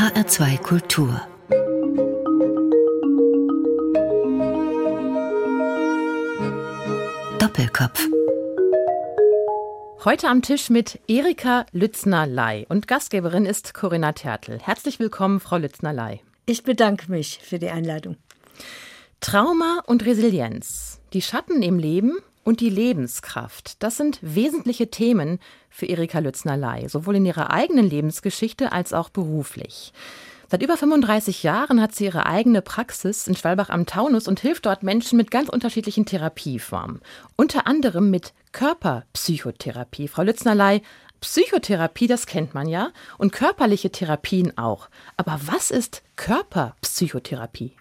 HR2 Kultur Doppelkopf Heute am Tisch mit Erika Lützner-Ley und Gastgeberin ist Corinna Tertel. Herzlich willkommen, Frau Lützner-Ley. Ich bedanke mich für die Einladung. Trauma und Resilienz, die Schatten im Leben und die Lebenskraft, das sind wesentliche Themen für Erika Lützner-Ley, sowohl in ihrer eigenen Lebensgeschichte als auch beruflich. Seit über 35 Jahren hat sie ihre eigene Praxis in Schwalbach am Taunus und hilft dort Menschen mit ganz unterschiedlichen Therapieformen. Unter anderem mit Körperpsychotherapie. Frau Lütznerlei, Psychotherapie, das kennt man ja, und körperliche Therapien auch. Aber was ist Körperpsychotherapie?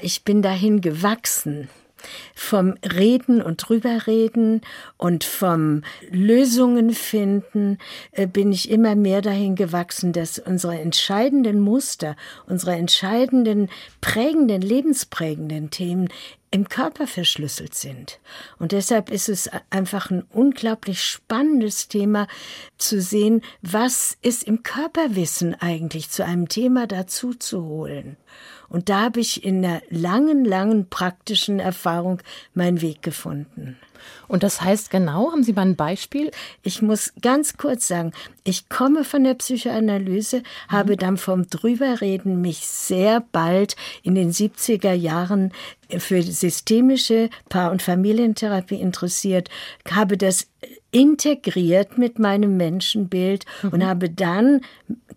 Ich bin dahin gewachsen vom Reden und drüberreden und vom Lösungen finden äh, bin ich immer mehr dahin gewachsen, dass unsere entscheidenden Muster, unsere entscheidenden prägenden, lebensprägenden Themen im Körper verschlüsselt sind. Und deshalb ist es einfach ein unglaublich spannendes Thema zu sehen, was ist im Körperwissen eigentlich zu einem Thema dazu zu holen. Und da habe ich in einer langen, langen praktischen Erfahrung meinen Weg gefunden. Und das heißt genau, haben Sie mal ein Beispiel? Ich muss ganz kurz sagen, ich komme von der Psychoanalyse, mhm. habe dann vom Drüberreden mich sehr bald in den 70er Jahren für systemische Paar- und Familientherapie interessiert, habe das integriert mit meinem Menschenbild mhm. und habe dann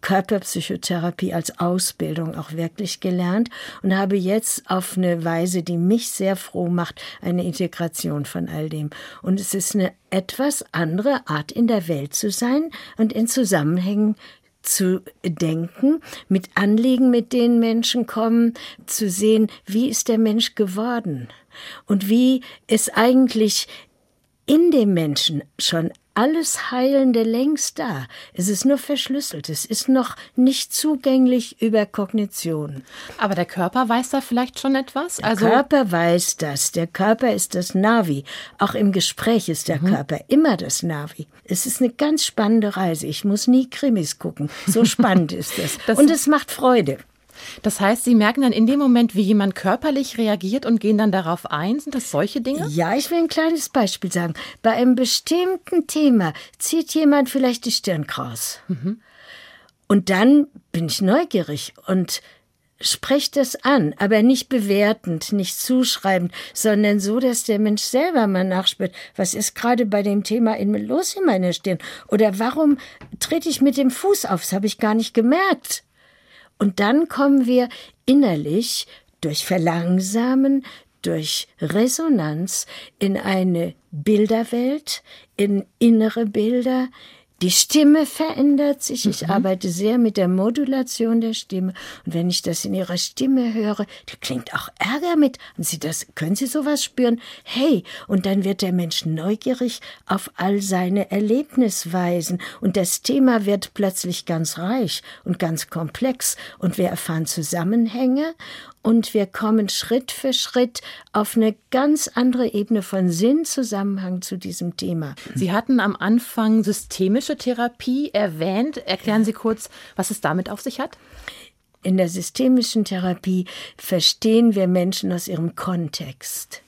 Körperpsychotherapie als Ausbildung auch wirklich gelernt und habe jetzt auf eine Weise, die mich sehr froh macht, eine Integration von all dem. Und es ist eine etwas andere Art in der Welt zu sein und in Zusammenhängen zu denken, mit Anliegen, mit denen Menschen kommen, zu sehen, wie ist der Mensch geworden und wie ist eigentlich in dem Menschen schon alles Heilende längst da. Es ist nur verschlüsselt. Es ist noch nicht zugänglich über Kognition. Aber der Körper weiß da vielleicht schon etwas? Der also Körper weiß das. Der Körper ist das Navi. Auch im Gespräch ist der mhm. Körper immer das Navi. Es ist eine ganz spannende Reise. Ich muss nie Krimis gucken. So spannend ist es. Das Und es macht Freude. Das heißt, Sie merken dann in dem Moment, wie jemand körperlich reagiert und gehen dann darauf ein. Sind das solche Dinge? Ja, ich will ein kleines Beispiel sagen. Bei einem bestimmten Thema zieht jemand vielleicht die Stirn kraus. Mhm. Und dann bin ich neugierig und spreche das an, aber nicht bewertend, nicht zuschreibend, sondern so, dass der Mensch selber mal nachspürt, was ist gerade bei dem Thema in, los in meiner Stirn? Oder warum trete ich mit dem Fuß auf? Das habe ich gar nicht gemerkt. Und dann kommen wir innerlich durch Verlangsamen, durch Resonanz in eine Bilderwelt, in innere Bilder, die Stimme verändert sich. Ich mhm. arbeite sehr mit der Modulation der Stimme. Und wenn ich das in ihrer Stimme höre, da klingt auch Ärger mit. Und Sie das, können Sie sowas spüren? Hey! Und dann wird der Mensch neugierig auf all seine Erlebnisweisen. Und das Thema wird plötzlich ganz reich und ganz komplex. Und wir erfahren Zusammenhänge und wir kommen Schritt für Schritt auf eine ganz andere Ebene von Sinnzusammenhang zu diesem Thema. Sie hatten am Anfang systemische Therapie erwähnt. Erklären Sie kurz, was es damit auf sich hat? In der systemischen Therapie verstehen wir Menschen aus ihrem Kontext.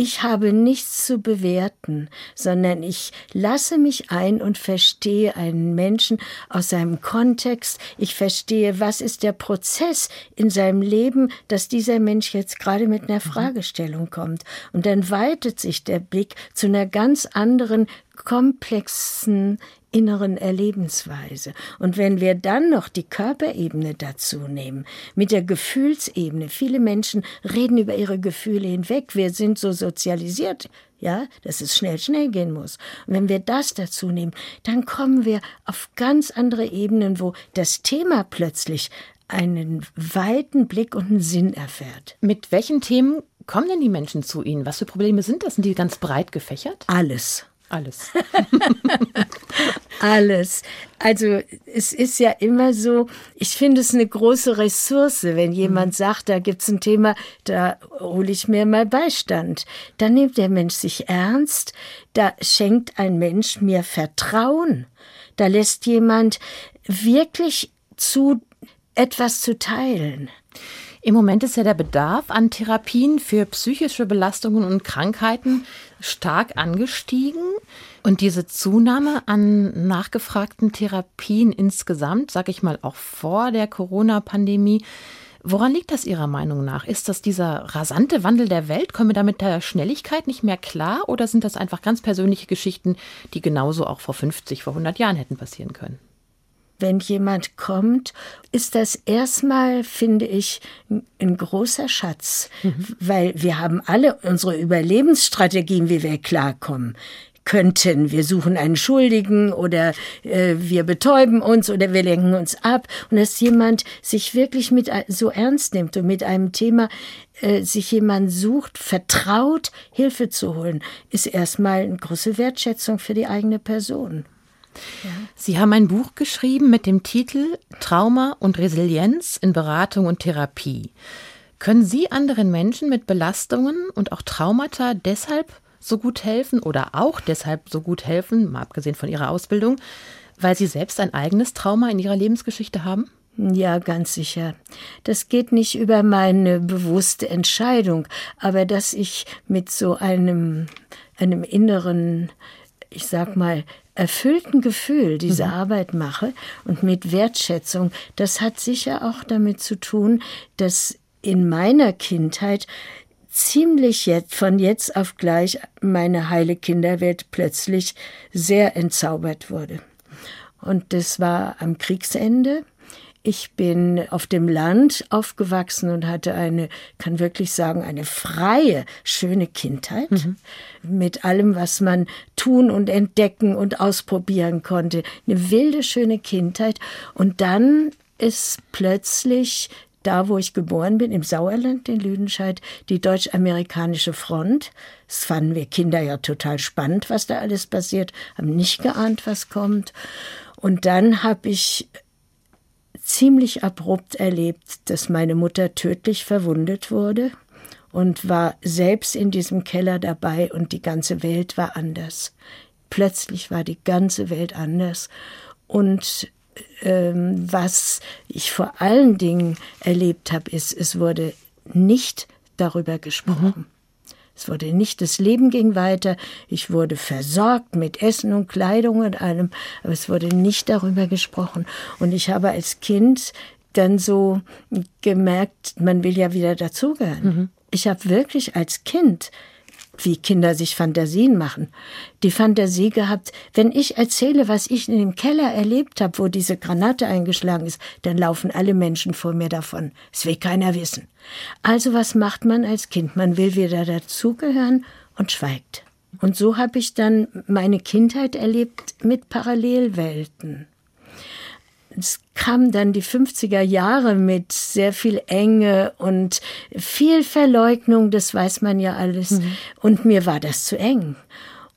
Ich habe nichts zu bewerten, sondern ich lasse mich ein und verstehe einen Menschen aus seinem Kontext. Ich verstehe, was ist der Prozess in seinem Leben, dass dieser Mensch jetzt gerade mit einer mhm. Fragestellung kommt. Und dann weitet sich der Blick zu einer ganz anderen komplexen inneren Erlebensweise. Und wenn wir dann noch die Körperebene dazu nehmen, mit der Gefühlsebene, viele Menschen reden über ihre Gefühle hinweg, wir sind so sozialisiert, ja, dass es schnell, schnell gehen muss. Und wenn wir das dazu nehmen, dann kommen wir auf ganz andere Ebenen, wo das Thema plötzlich einen weiten Blick und einen Sinn erfährt. Mit welchen Themen kommen denn die Menschen zu Ihnen? Was für Probleme sind das? Sind die ganz breit gefächert? Alles. Alles. Alles. Also es ist ja immer so, ich finde es eine große Ressource, wenn jemand mhm. sagt, da gibt's ein Thema, da hole ich mir mal Beistand. Da nimmt der Mensch sich ernst, da schenkt ein Mensch mir Vertrauen, da lässt jemand wirklich zu, etwas zu teilen. Im Moment ist ja der Bedarf an Therapien für psychische Belastungen und Krankheiten stark angestiegen. Und diese Zunahme an nachgefragten Therapien insgesamt, sage ich mal auch vor der Corona-Pandemie, woran liegt das Ihrer Meinung nach? Ist das dieser rasante Wandel der Welt? Kommen wir da mit der Schnelligkeit nicht mehr klar? Oder sind das einfach ganz persönliche Geschichten, die genauso auch vor 50, vor 100 Jahren hätten passieren können? Wenn jemand kommt, ist das erstmal, finde ich, ein großer Schatz, mhm. weil wir haben alle unsere Überlebensstrategien, wie wir klarkommen könnten. Wir suchen einen Schuldigen oder äh, wir betäuben uns oder wir lenken uns ab. Und dass jemand sich wirklich mit so ernst nimmt und mit einem Thema äh, sich jemand sucht, vertraut, Hilfe zu holen, ist erstmal eine große Wertschätzung für die eigene Person. Sie haben ein Buch geschrieben mit dem Titel Trauma und Resilienz in Beratung und Therapie. Können Sie anderen Menschen mit Belastungen und auch Traumata deshalb so gut helfen oder auch deshalb so gut helfen, mal abgesehen von Ihrer Ausbildung, weil Sie selbst ein eigenes Trauma in Ihrer Lebensgeschichte haben? Ja, ganz sicher. Das geht nicht über meine bewusste Entscheidung, aber dass ich mit so einem, einem inneren, ich sag mal, erfüllten Gefühl diese mhm. Arbeit mache und mit Wertschätzung, das hat sicher auch damit zu tun, dass in meiner Kindheit ziemlich jetzt, von jetzt auf gleich meine heile Kinderwelt plötzlich sehr entzaubert wurde. Und das war am Kriegsende. Ich bin auf dem Land aufgewachsen und hatte eine, kann wirklich sagen, eine freie, schöne Kindheit mhm. mit allem, was man tun und entdecken und ausprobieren konnte. Eine wilde, schöne Kindheit. Und dann ist plötzlich da, wo ich geboren bin, im Sauerland in Lüdenscheid, die deutsch-amerikanische Front. Das fanden wir Kinder ja total spannend, was da alles passiert, haben nicht geahnt, was kommt. Und dann habe ich ziemlich abrupt erlebt, dass meine Mutter tödlich verwundet wurde und war selbst in diesem Keller dabei und die ganze Welt war anders. Plötzlich war die ganze Welt anders und ähm, was ich vor allen Dingen erlebt habe, ist, es wurde nicht darüber gesprochen. Mhm. Es wurde nicht, das Leben ging weiter. Ich wurde versorgt mit Essen und Kleidung und allem, aber es wurde nicht darüber gesprochen. Und ich habe als Kind dann so gemerkt, man will ja wieder dazugehören. Mhm. Ich habe wirklich als Kind wie Kinder sich Fantasien machen. Die Fantasie gehabt, wenn ich erzähle, was ich in dem Keller erlebt habe, wo diese Granate eingeschlagen ist, dann laufen alle Menschen vor mir davon. Es will keiner wissen. Also was macht man als Kind? Man will wieder dazugehören und schweigt. Und so habe ich dann meine Kindheit erlebt mit Parallelwelten es kamen dann die 50er Jahre mit sehr viel Enge und viel Verleugnung, das weiß man ja alles. Mhm. Und mir war das zu eng.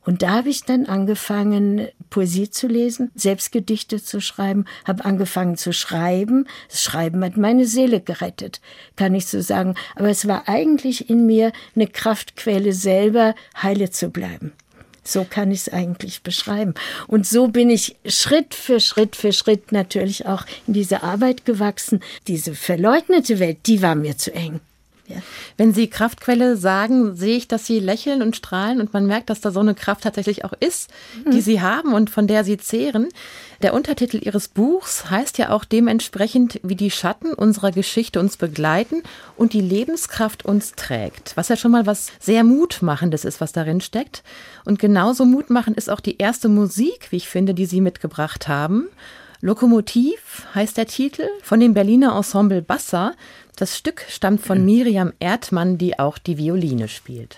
Und da habe ich dann angefangen, Poesie zu lesen, selbst Gedichte zu schreiben, habe angefangen zu schreiben. Das Schreiben hat meine Seele gerettet, kann ich so sagen. Aber es war eigentlich in mir eine Kraftquelle, selber heile zu bleiben. So kann ich es eigentlich beschreiben. Und so bin ich Schritt für Schritt für Schritt natürlich auch in diese Arbeit gewachsen. Diese verleugnete Welt, die war mir zu eng. Ja. Wenn Sie Kraftquelle sagen, sehe ich, dass Sie lächeln und strahlen und man merkt, dass da so eine Kraft tatsächlich auch ist, die mhm. Sie haben und von der Sie zehren. Der Untertitel Ihres Buchs heißt ja auch dementsprechend, wie die Schatten unserer Geschichte uns begleiten und die Lebenskraft uns trägt. Was ja schon mal was sehr Mutmachendes ist, was darin steckt. Und genauso mutmachend ist auch die erste Musik, wie ich finde, die Sie mitgebracht haben. Lokomotiv heißt der Titel von dem Berliner Ensemble Bassa. Das Stück stammt von Miriam Erdmann, die auch die Violine spielt.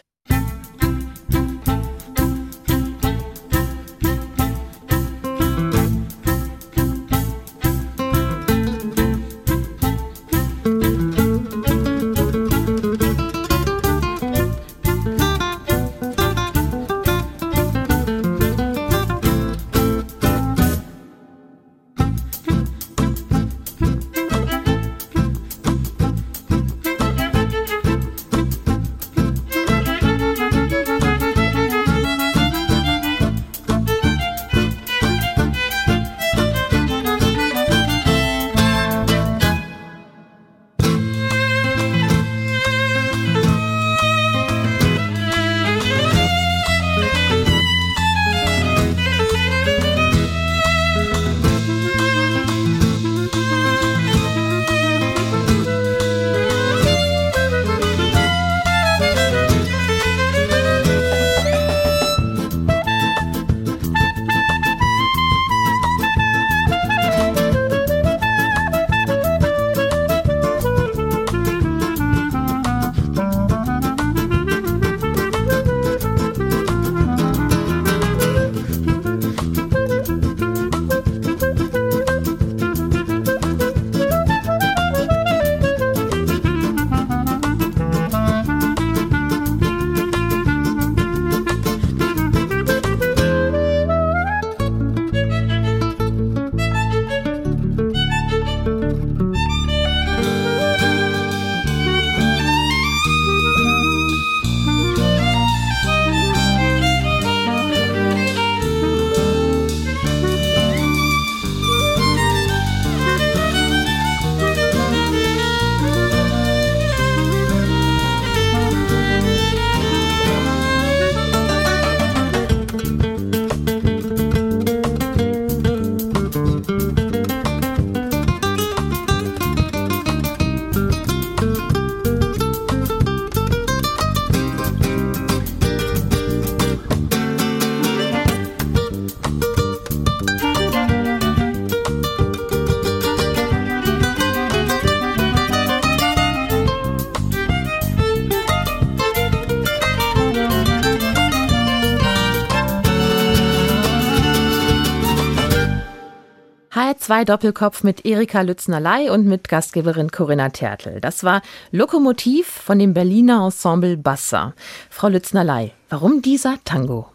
H2 Doppelkopf mit Erika Lützner-Ley und mit Gastgeberin Corinna Tertel. Das war Lokomotiv von dem Berliner Ensemble Bassa. Frau Lützner-Ley, warum dieser Tango?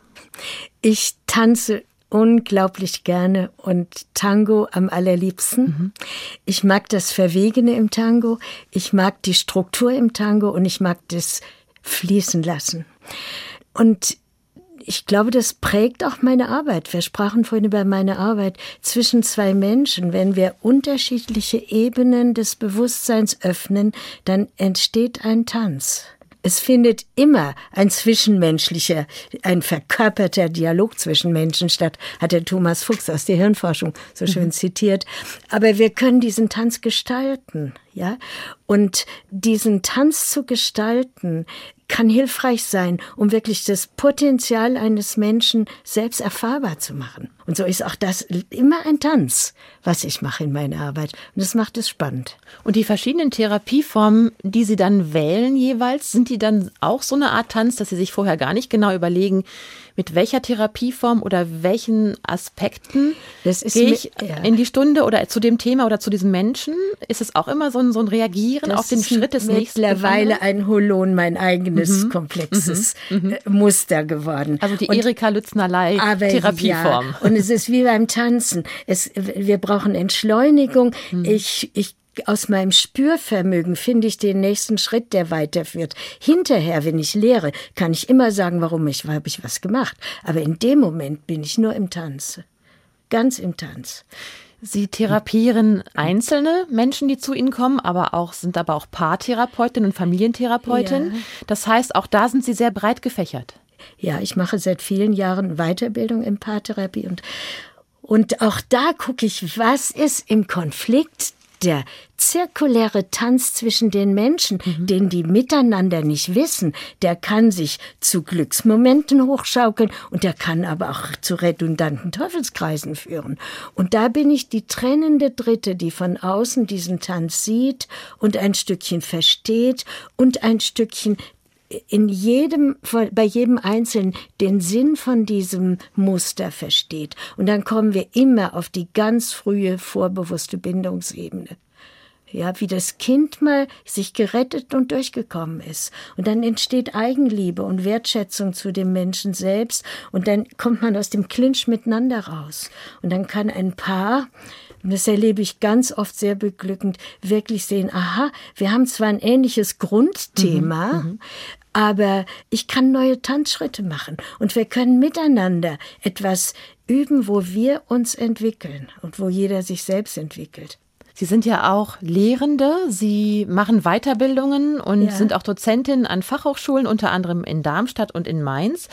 Ich tanze unglaublich gerne und Tango am allerliebsten. Mhm. Ich mag das Verwegene im Tango, ich mag die Struktur im Tango und ich mag das fließen lassen. Und ich glaube, das prägt auch meine Arbeit. Wir sprachen vorhin über meine Arbeit zwischen zwei Menschen. Wenn wir unterschiedliche Ebenen des Bewusstseins öffnen, dann entsteht ein Tanz. Es findet immer ein zwischenmenschlicher, ein verkörperter Dialog zwischen Menschen statt, hat der Thomas Fuchs aus der Hirnforschung so schön mhm. zitiert. Aber wir können diesen Tanz gestalten, ja. Und diesen Tanz zu gestalten, kann hilfreich sein, um wirklich das Potenzial eines Menschen selbst erfahrbar zu machen. Und so ist auch das immer ein Tanz, was ich mache in meiner Arbeit. Und das macht es spannend. Und die verschiedenen Therapieformen, die Sie dann wählen jeweils, sind die dann auch so eine Art Tanz, dass Sie sich vorher gar nicht genau überlegen, mit welcher Therapieform oder welchen Aspekten gehe ich ja. in die Stunde oder zu dem Thema oder zu diesem Menschen? Ist es auch immer so ein, so ein Reagieren das auf den Schritt des nächsten? Mittlerweile ein Holon, mein eigenes mhm. komplexes mhm. mhm. Äh, Muster geworden. Also die Erika Lütznerlei Therapieform. Ja, und es ist wie beim Tanzen. Es, wir brauchen Entschleunigung. Mhm. Ich, ich aus meinem Spürvermögen finde ich den nächsten Schritt, der weiterführt. Hinterher, wenn ich lehre, kann ich immer sagen, warum ich, habe ich was gemacht. Aber in dem Moment bin ich nur im Tanz. Ganz im Tanz. Sie therapieren einzelne Menschen, die zu Ihnen kommen, aber auch sind aber auch Paartherapeutin und Familientherapeutin. Ja. Das heißt, auch da sind Sie sehr breit gefächert. Ja, ich mache seit vielen Jahren Weiterbildung in Paartherapie und und auch da gucke ich, was ist im Konflikt der zirkuläre Tanz zwischen den Menschen, mhm. den die miteinander nicht wissen, der kann sich zu Glücksmomenten hochschaukeln und der kann aber auch zu redundanten Teufelskreisen führen. Und da bin ich die trennende Dritte, die von außen diesen Tanz sieht und ein Stückchen versteht und ein Stückchen in jedem, bei jedem Einzelnen den Sinn von diesem Muster versteht. Und dann kommen wir immer auf die ganz frühe vorbewusste Bindungsebene. Ja, wie das Kind mal sich gerettet und durchgekommen ist. Und dann entsteht Eigenliebe und Wertschätzung zu dem Menschen selbst. Und dann kommt man aus dem Clinch miteinander raus. Und dann kann ein Paar, und das erlebe ich ganz oft sehr beglückend, wirklich sehen, aha, wir haben zwar ein ähnliches Grundthema, mhm, mhm. aber ich kann neue Tanzschritte machen. Und wir können miteinander etwas üben, wo wir uns entwickeln und wo jeder sich selbst entwickelt. Sie sind ja auch Lehrende, Sie machen Weiterbildungen und ja. sind auch Dozentin an Fachhochschulen, unter anderem in Darmstadt und in Mainz.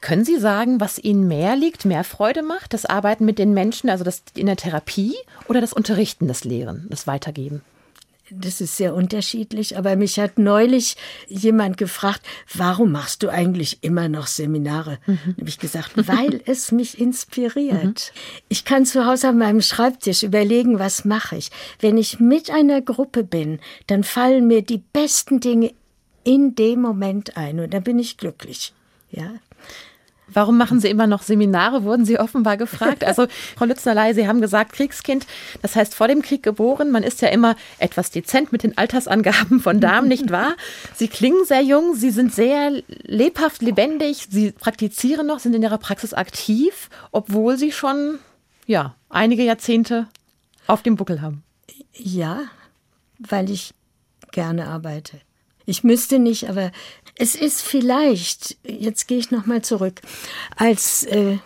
Können Sie sagen, was Ihnen mehr liegt, mehr Freude macht, das Arbeiten mit den Menschen, also das in der Therapie oder das Unterrichten, das Lehren, das Weitergeben? Das ist sehr unterschiedlich, aber mich hat neulich jemand gefragt, warum machst du eigentlich immer noch Seminare? Mhm. habe ich gesagt, weil es mich inspiriert. Mhm. Ich kann zu Hause an meinem Schreibtisch überlegen, was mache ich. Wenn ich mit einer Gruppe bin, dann fallen mir die besten Dinge in dem Moment ein und dann bin ich glücklich. Ja. Warum machen Sie immer noch Seminare, wurden Sie offenbar gefragt. Also, Frau Lütznerlei, Sie haben gesagt, Kriegskind, das heißt vor dem Krieg geboren. Man ist ja immer etwas dezent mit den Altersangaben von Damen, nicht wahr? Sie klingen sehr jung, Sie sind sehr lebhaft, lebendig, Sie praktizieren noch, sind in Ihrer Praxis aktiv, obwohl Sie schon, ja, einige Jahrzehnte auf dem Buckel haben. Ja, weil ich gerne arbeite. Ich müsste nicht, aber es ist vielleicht, jetzt gehe ich nochmal zurück, als äh,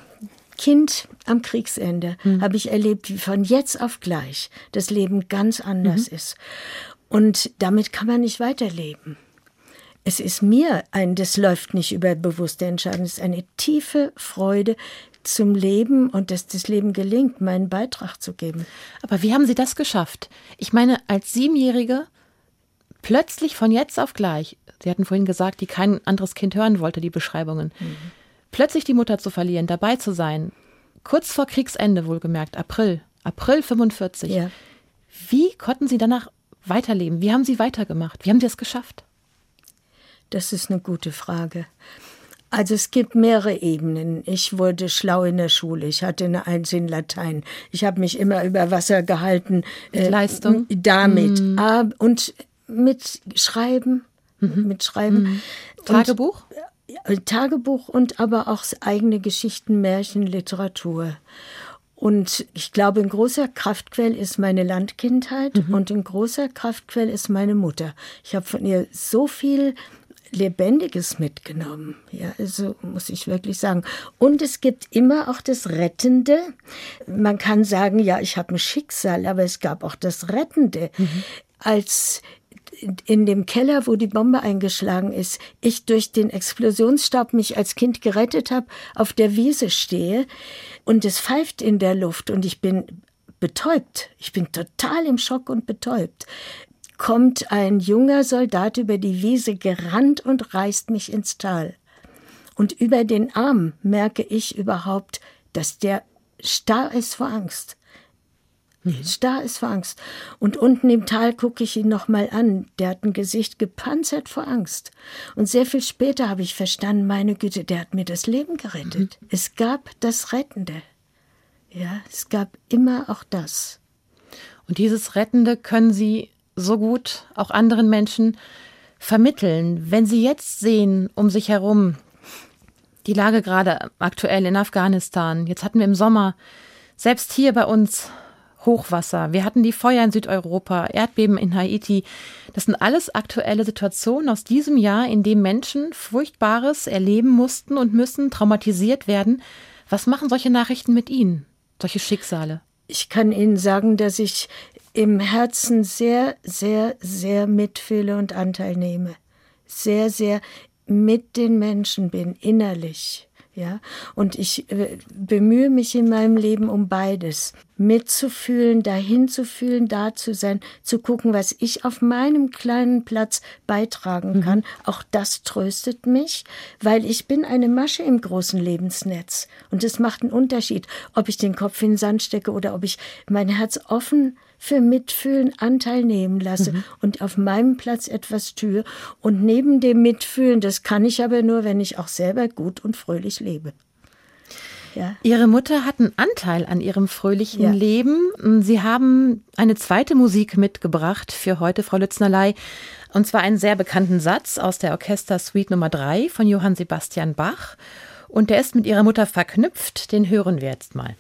Kind am Kriegsende mhm. habe ich erlebt, wie von jetzt auf gleich das Leben ganz anders mhm. ist. Und damit kann man nicht weiterleben. Es ist mir ein, das läuft nicht über bewusste Entscheidung, es ist eine tiefe Freude zum Leben und dass das Leben gelingt, meinen Beitrag zu geben. Aber wie haben Sie das geschafft? Ich meine, als Siebenjährige plötzlich von jetzt auf gleich Sie hatten vorhin gesagt, die kein anderes Kind hören wollte, die Beschreibungen. Mhm. Plötzlich die Mutter zu verlieren, dabei zu sein, kurz vor Kriegsende wohlgemerkt, April, April 45. Ja. Wie konnten Sie danach weiterleben? Wie haben Sie weitergemacht? Wie haben Sie es geschafft? Das ist eine gute Frage. Also es gibt mehrere Ebenen. Ich wurde schlau in der Schule. Ich hatte eine Eins in Latein. Ich habe mich immer über Wasser gehalten. Äh, Leistung? Damit. Mm. Und mit Schreiben. Mhm. Mit Schreiben. Mhm. Tagebuch? Und, Tagebuch und aber auch eigene Geschichten, Märchen, Literatur. Und ich glaube, ein großer Kraftquell ist meine Landkindheit mhm. und ein großer Kraftquell ist meine Mutter. Ich habe von ihr so viel Lebendiges mitgenommen. Ja, also muss ich wirklich sagen. Und es gibt immer auch das Rettende. Man kann sagen, ja, ich habe ein Schicksal, aber es gab auch das Rettende. Mhm. Als in dem Keller, wo die Bombe eingeschlagen ist, ich durch den Explosionsstaub mich als Kind gerettet habe, auf der Wiese stehe und es pfeift in der Luft und ich bin betäubt. Ich bin total im Schock und betäubt kommt ein junger Soldat über die Wiese gerannt und reißt mich ins Tal. Und über den Arm merke ich überhaupt, dass der starr ist vor Angst. Mhm. Starr ist vor Angst. Und unten im Tal gucke ich ihn nochmal an. Der hat ein Gesicht gepanzert vor Angst. Und sehr viel später habe ich verstanden, meine Güte, der hat mir das Leben gerettet. Mhm. Es gab das Rettende. Ja, es gab immer auch das. Und dieses Rettende können Sie so gut auch anderen Menschen vermitteln. Wenn Sie jetzt sehen um sich herum, die Lage gerade aktuell in Afghanistan, jetzt hatten wir im Sommer selbst hier bei uns Hochwasser, wir hatten die Feuer in Südeuropa, Erdbeben in Haiti. Das sind alles aktuelle Situationen aus diesem Jahr, in dem Menschen Furchtbares erleben mussten und müssen, traumatisiert werden. Was machen solche Nachrichten mit Ihnen, solche Schicksale? Ich kann Ihnen sagen, dass ich im Herzen sehr, sehr, sehr mitfühle und Anteil nehme. Sehr, sehr mit den Menschen bin, innerlich. Ja, und ich äh, bemühe mich in meinem Leben um beides. Mitzufühlen, dahin zu fühlen, da zu sein, zu gucken, was ich auf meinem kleinen Platz beitragen mhm. kann. Auch das tröstet mich, weil ich bin eine Masche im großen Lebensnetz. Und es macht einen Unterschied, ob ich den Kopf in den Sand stecke oder ob ich mein Herz offen für Mitfühlen Anteil nehmen lasse mhm. und auf meinem Platz etwas tue. Und neben dem Mitfühlen, das kann ich aber nur, wenn ich auch selber gut und fröhlich lebe. Ja. Ihre Mutter hat einen Anteil an ihrem fröhlichen ja. Leben. Sie haben eine zweite Musik mitgebracht für heute, Frau Lütznerlei. Und zwar einen sehr bekannten Satz aus der Orchestersuite Nummer 3 von Johann Sebastian Bach. Und der ist mit ihrer Mutter verknüpft. Den hören wir jetzt mal.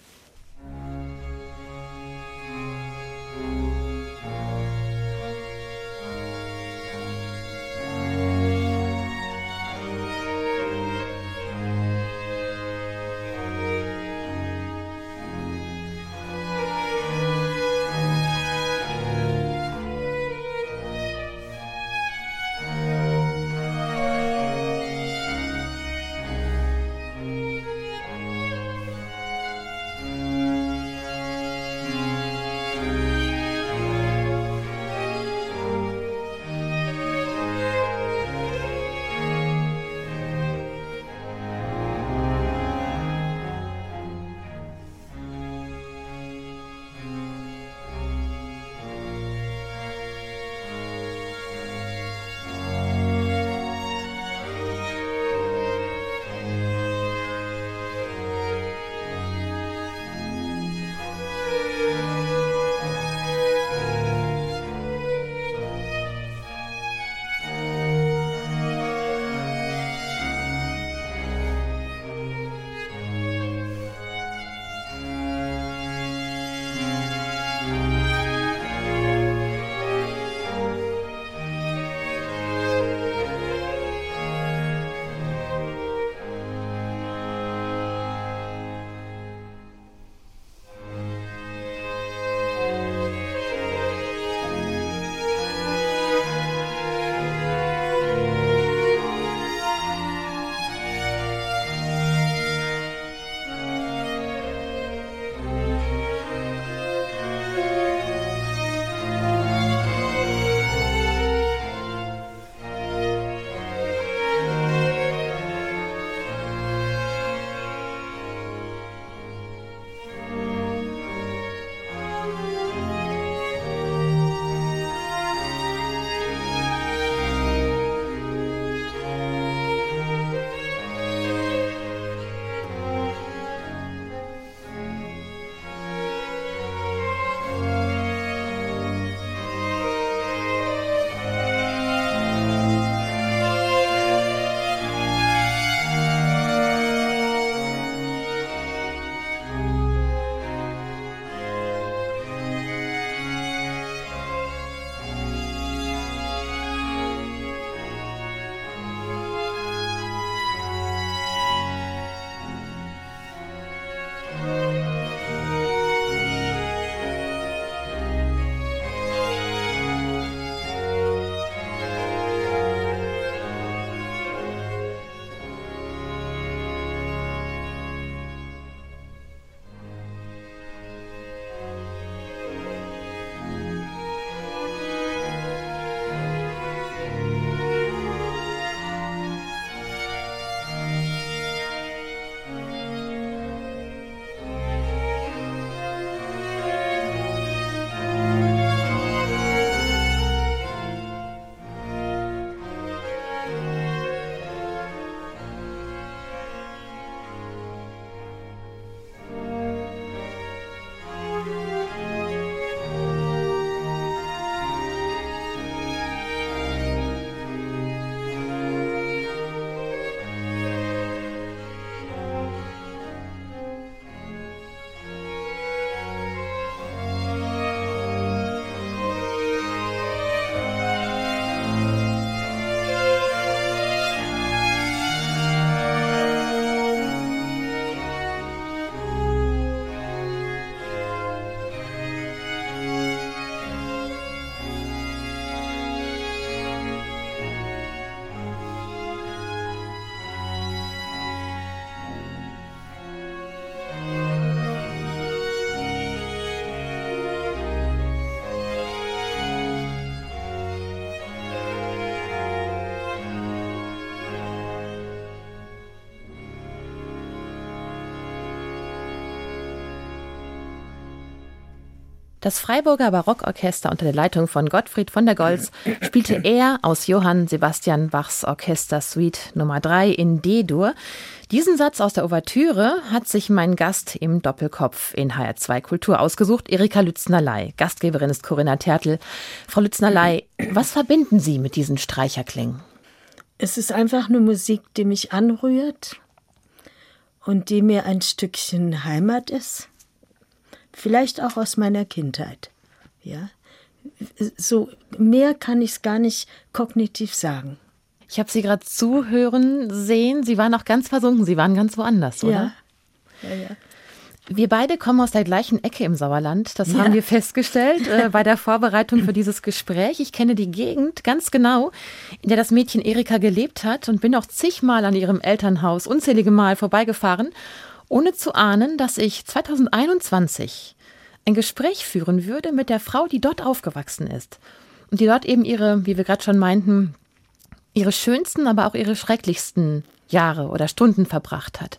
Das Freiburger Barockorchester unter der Leitung von Gottfried von der Goltz spielte er aus Johann Sebastian Bachs Orchestersuite Nummer 3 in D-Dur. Diesen Satz aus der Ouvertüre hat sich mein Gast im Doppelkopf in HR2 Kultur ausgesucht, Erika Lütznerlei. Gastgeberin ist Corinna Tertel. Frau Lütznerlei, was verbinden Sie mit diesen Streicherklingen? Es ist einfach eine Musik, die mich anrührt und die mir ein Stückchen Heimat ist vielleicht auch aus meiner Kindheit. Ja, so mehr kann ich es gar nicht kognitiv sagen. Ich habe Sie gerade zuhören sehen. Sie waren auch ganz versunken. Sie waren ganz woanders, oder? Ja, ja, ja. Wir beide kommen aus der gleichen Ecke im Sauerland. Das ja. haben wir festgestellt äh, bei der Vorbereitung für dieses Gespräch. Ich kenne die Gegend ganz genau, in der das Mädchen Erika gelebt hat und bin auch zigmal an ihrem Elternhaus unzählige Mal vorbeigefahren ohne zu ahnen, dass ich 2021 ein Gespräch führen würde mit der Frau, die dort aufgewachsen ist und die dort eben ihre, wie wir gerade schon meinten, ihre schönsten, aber auch ihre schrecklichsten Jahre oder Stunden verbracht hat.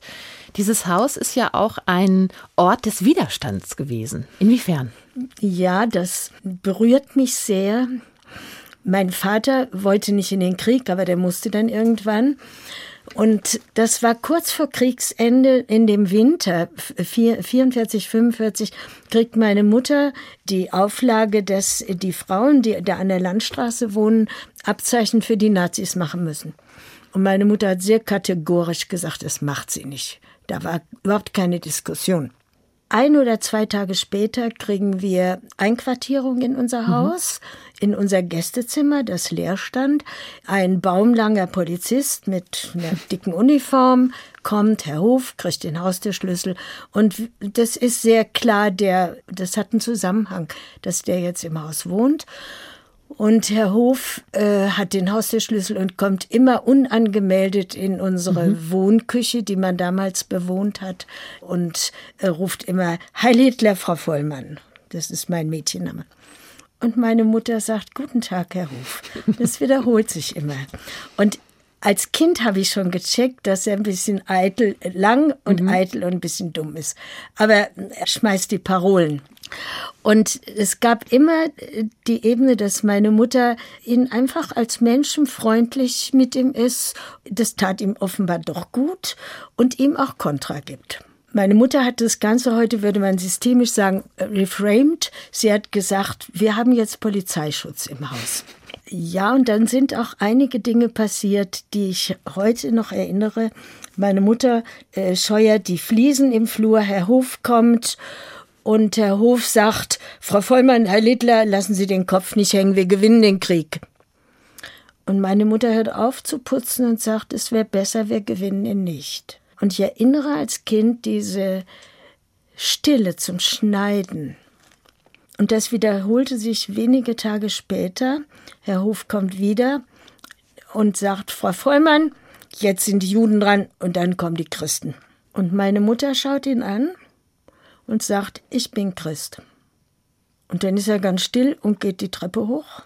Dieses Haus ist ja auch ein Ort des Widerstands gewesen. Inwiefern? Ja, das berührt mich sehr. Mein Vater wollte nicht in den Krieg, aber der musste dann irgendwann. Und das war kurz vor Kriegsende in dem Winter 44, 45 kriegt meine Mutter die Auflage, dass die Frauen, die da an der Landstraße wohnen, Abzeichen für die Nazis machen müssen. Und meine Mutter hat sehr kategorisch gesagt, das macht sie nicht. Da war überhaupt keine Diskussion. Ein oder zwei Tage später kriegen wir Einquartierung in unser mhm. Haus, mhm. in unser Gästezimmer, das leer stand. Ein baumlanger Polizist mit einer dicken Uniform kommt, Herr Hof, kriegt den Haustürschlüssel. Und das ist sehr klar, der, das hat einen Zusammenhang, dass der jetzt im Haus wohnt. Und Herr Hof äh, hat den Haustürschlüssel und kommt immer unangemeldet in unsere mhm. Wohnküche, die man damals bewohnt hat, und äh, ruft immer Heil Hitler, Frau Vollmann. Das ist mein Mädchenname. Und meine Mutter sagt, Guten Tag, Herr Hof. Das wiederholt sich immer. Und als Kind habe ich schon gecheckt, dass er ein bisschen eitel, lang und mhm. eitel und ein bisschen dumm ist. Aber er schmeißt die Parolen. Und es gab immer die Ebene, dass meine Mutter ihn einfach als menschenfreundlich mit ihm ist. Das tat ihm offenbar doch gut und ihm auch Kontra gibt. Meine Mutter hat das Ganze heute, würde man systemisch sagen, reframed. Sie hat gesagt, wir haben jetzt Polizeischutz im Haus. Ja, und dann sind auch einige Dinge passiert, die ich heute noch erinnere. Meine Mutter äh, scheuert die Fliesen im Flur, Herr Hof kommt und Herr Hof sagt, Frau Vollmann, Herr Littler, lassen Sie den Kopf nicht hängen, wir gewinnen den Krieg. Und meine Mutter hört auf zu putzen und sagt, es wäre besser, wir gewinnen ihn nicht. Und ich erinnere als Kind diese Stille zum Schneiden. Und das wiederholte sich wenige Tage später. Herr Hof kommt wieder und sagt, Frau Vollmann, jetzt sind die Juden dran und dann kommen die Christen. Und meine Mutter schaut ihn an und sagt, ich bin Christ. Und dann ist er ganz still und geht die Treppe hoch.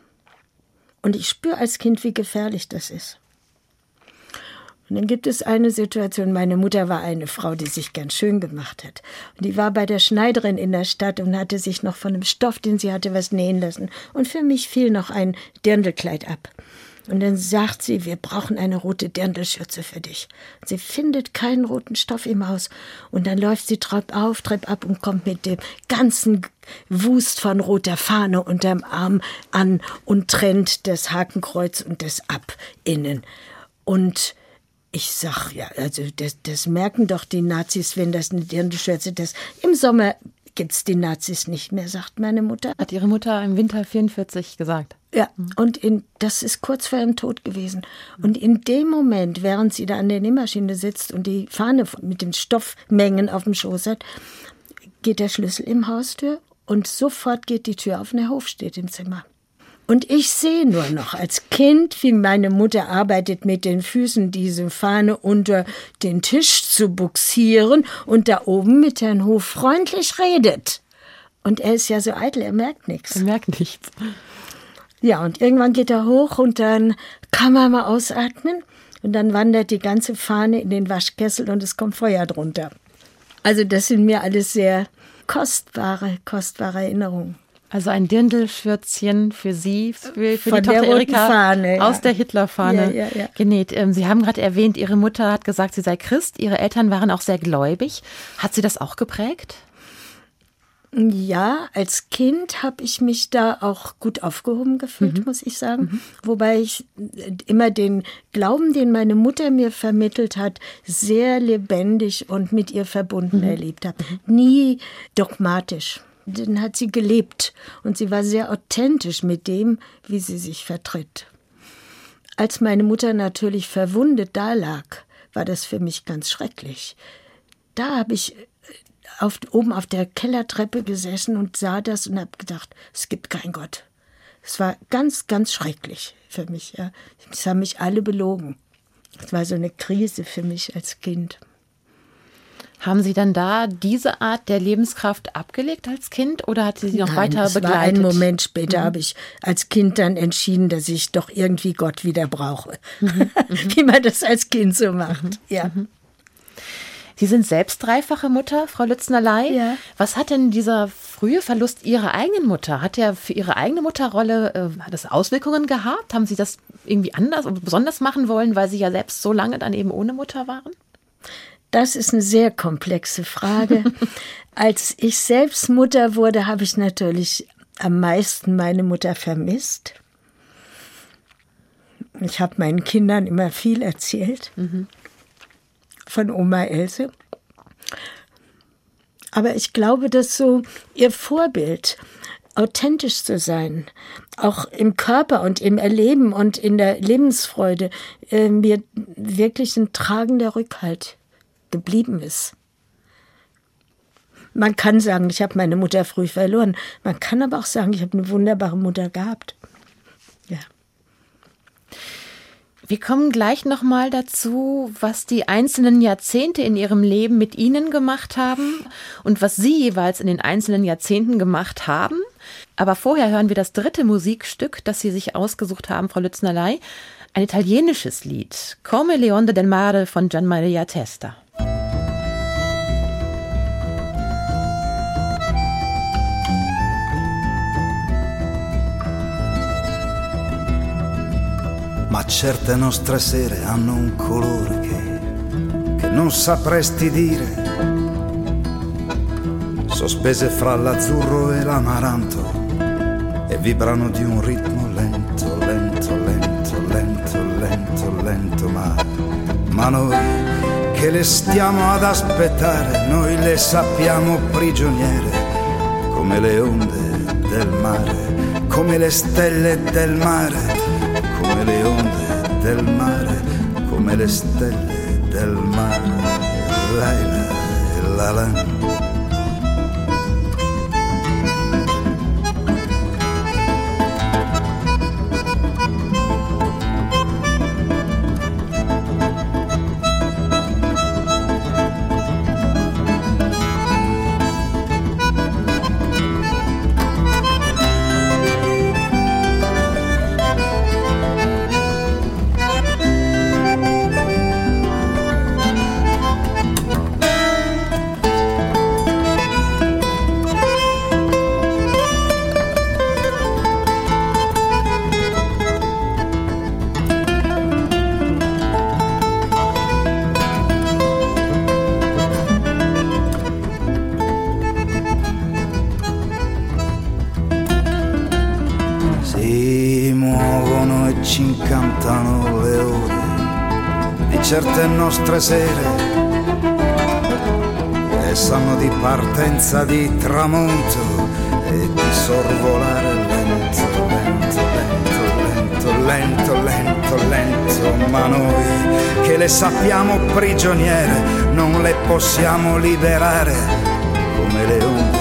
Und ich spüre als Kind, wie gefährlich das ist. Und dann gibt es eine Situation, meine Mutter war eine Frau, die sich ganz schön gemacht hat. Und die war bei der Schneiderin in der Stadt und hatte sich noch von dem Stoff, den sie hatte, was nähen lassen. Und für mich fiel noch ein Dirndlkleid ab. Und dann sagt sie, wir brauchen eine rote Dirndlschürze für dich. Sie findet keinen roten Stoff im Haus. Und dann läuft sie Trepp auf, Trepp ab und kommt mit dem ganzen Wust von roter Fahne unterm Arm an und trennt das Hakenkreuz und das ab innen. Und ich sag ja, also das, das merken doch die Nazis, wenn das eine Dirndlschürze ist. Im Sommer gibt's die Nazis nicht mehr, sagt meine Mutter. Hat ihre Mutter im Winter 44 gesagt. Ja, und in, das ist kurz vor ihrem Tod gewesen. Und in dem Moment, während sie da an der Nähmaschine sitzt und die Fahne mit den Stoffmengen auf dem Schoß hat, geht der Schlüssel im Haustür und sofort geht die Tür auf und der Hof steht im Zimmer. Und ich sehe nur noch als Kind, wie meine Mutter arbeitet mit den Füßen, diese Fahne unter den Tisch zu buxieren und da oben mit Herrn Hof freundlich redet. Und er ist ja so eitel, er merkt nichts. Er merkt nichts. Ja, und irgendwann geht er hoch und dann kann man mal ausatmen und dann wandert die ganze Fahne in den Waschkessel und es kommt Feuer drunter. Also das sind mir alles sehr kostbare, kostbare Erinnerungen. Also ein Dirndlschürzchen für Sie, für, für Von die Tochter Erika Fahne, ja. aus der Hitlerfahne Ja, ja, ja. genäht. Ähm, Sie haben gerade erwähnt, Ihre Mutter hat gesagt, sie sei Christ. Ihre Eltern waren auch sehr gläubig. Hat sie das auch geprägt? Ja, als Kind habe ich mich da auch gut aufgehoben gefühlt, muss ich sagen. Wobei ich immer den Glauben, den meine Mutter mir vermittelt hat, sehr lebendig und mit ihr verbunden erlebt habe. Nie dogmatisch. Den hat sie gelebt und sie war sehr authentisch mit dem, wie sie sich vertritt. Als meine Mutter natürlich verwundet dalag, war das für mich ganz schrecklich. Da habe ich auf, oben auf der Kellertreppe gesessen und sah das und habe gedacht, es gibt keinen Gott. Es war ganz, ganz schrecklich für mich. Ja. Es haben mich alle belogen. Es war so eine Krise für mich als Kind. Haben Sie dann da diese Art der Lebenskraft abgelegt als Kind oder hat sie sie noch Nein, weiter begleitet? war ein Moment später, habe ich als Kind dann entschieden, dass ich doch irgendwie Gott wieder brauche. Wie man das als Kind so macht. Ja. Sie sind selbst dreifache Mutter, Frau Lütznerlei. Ja. Was hat denn dieser frühe Verlust Ihrer eigenen Mutter? Hat er für Ihre eigene Mutterrolle äh, hat das Auswirkungen gehabt? Haben Sie das irgendwie anders oder besonders machen wollen, weil Sie ja selbst so lange dann eben ohne Mutter waren? Das ist eine sehr komplexe Frage. Als ich selbst Mutter wurde, habe ich natürlich am meisten meine Mutter vermisst. Ich habe meinen Kindern immer viel erzählt von Oma Else. Aber ich glaube, dass so ihr Vorbild, authentisch zu sein, auch im Körper und im Erleben und in der Lebensfreude, äh, mir wirklich ein tragender Rückhalt geblieben ist. Man kann sagen, ich habe meine Mutter früh verloren. Man kann aber auch sagen, ich habe eine wunderbare Mutter gehabt. Ja. Wir kommen gleich nochmal dazu, was die einzelnen Jahrzehnte in Ihrem Leben mit Ihnen gemacht haben und was Sie jeweils in den einzelnen Jahrzehnten gemacht haben. Aber vorher hören wir das dritte Musikstück, das Sie sich ausgesucht haben, Frau Lütznerlei. Ein italienisches Lied, Come Leonde del Mare von Gian Maria Testa. Ma certe nostre sere hanno un colore che, che non sapresti dire, sospese fra l'azzurro e l'amaranto e vibrano di un ritmo lento, lento, lento, lento, lento, lento, ma, ma noi che le stiamo ad aspettare, noi le sappiamo prigioniere come le onde del mare, come le stelle del mare le onde del mare, come le stelle del mare. Laila, la la. Si muovono e ci incantano le ore di certe nostre sere che sanno di partenza, di tramonto e di sorvolare lento, lento, lento, lento, lento, lento, lento, ma noi che le sappiamo prigioniere non le possiamo liberare. Come le onde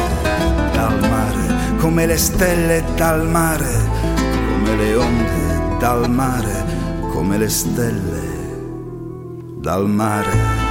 dal mare, come le stelle dal mare, le onde dal mare, come le stelle dal mare.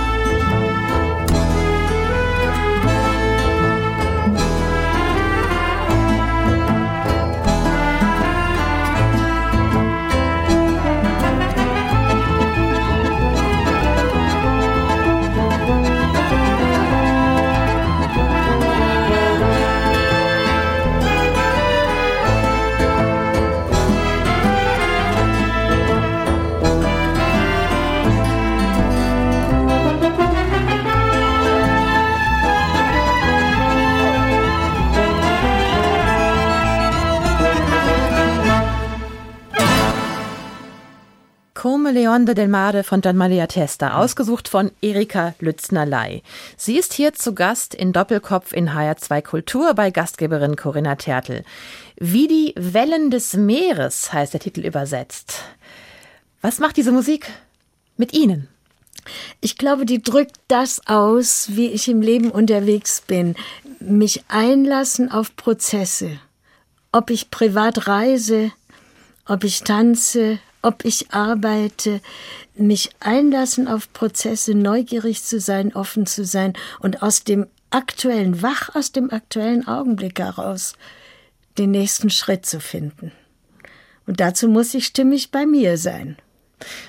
Leon de del Mare von Gian Maria Testa, ausgesucht von Erika Lützner-Ley. Sie ist hier zu Gast in Doppelkopf in HR2 Kultur bei Gastgeberin Corinna Tertel. Wie die Wellen des Meeres heißt der Titel übersetzt. Was macht diese Musik mit Ihnen? Ich glaube, die drückt das aus, wie ich im Leben unterwegs bin. Mich einlassen auf Prozesse. Ob ich privat reise, ob ich tanze, ob ich arbeite, mich einlassen auf Prozesse, neugierig zu sein, offen zu sein und aus dem aktuellen, wach aus dem aktuellen Augenblick heraus den nächsten Schritt zu finden. Und dazu muss ich stimmig bei mir sein.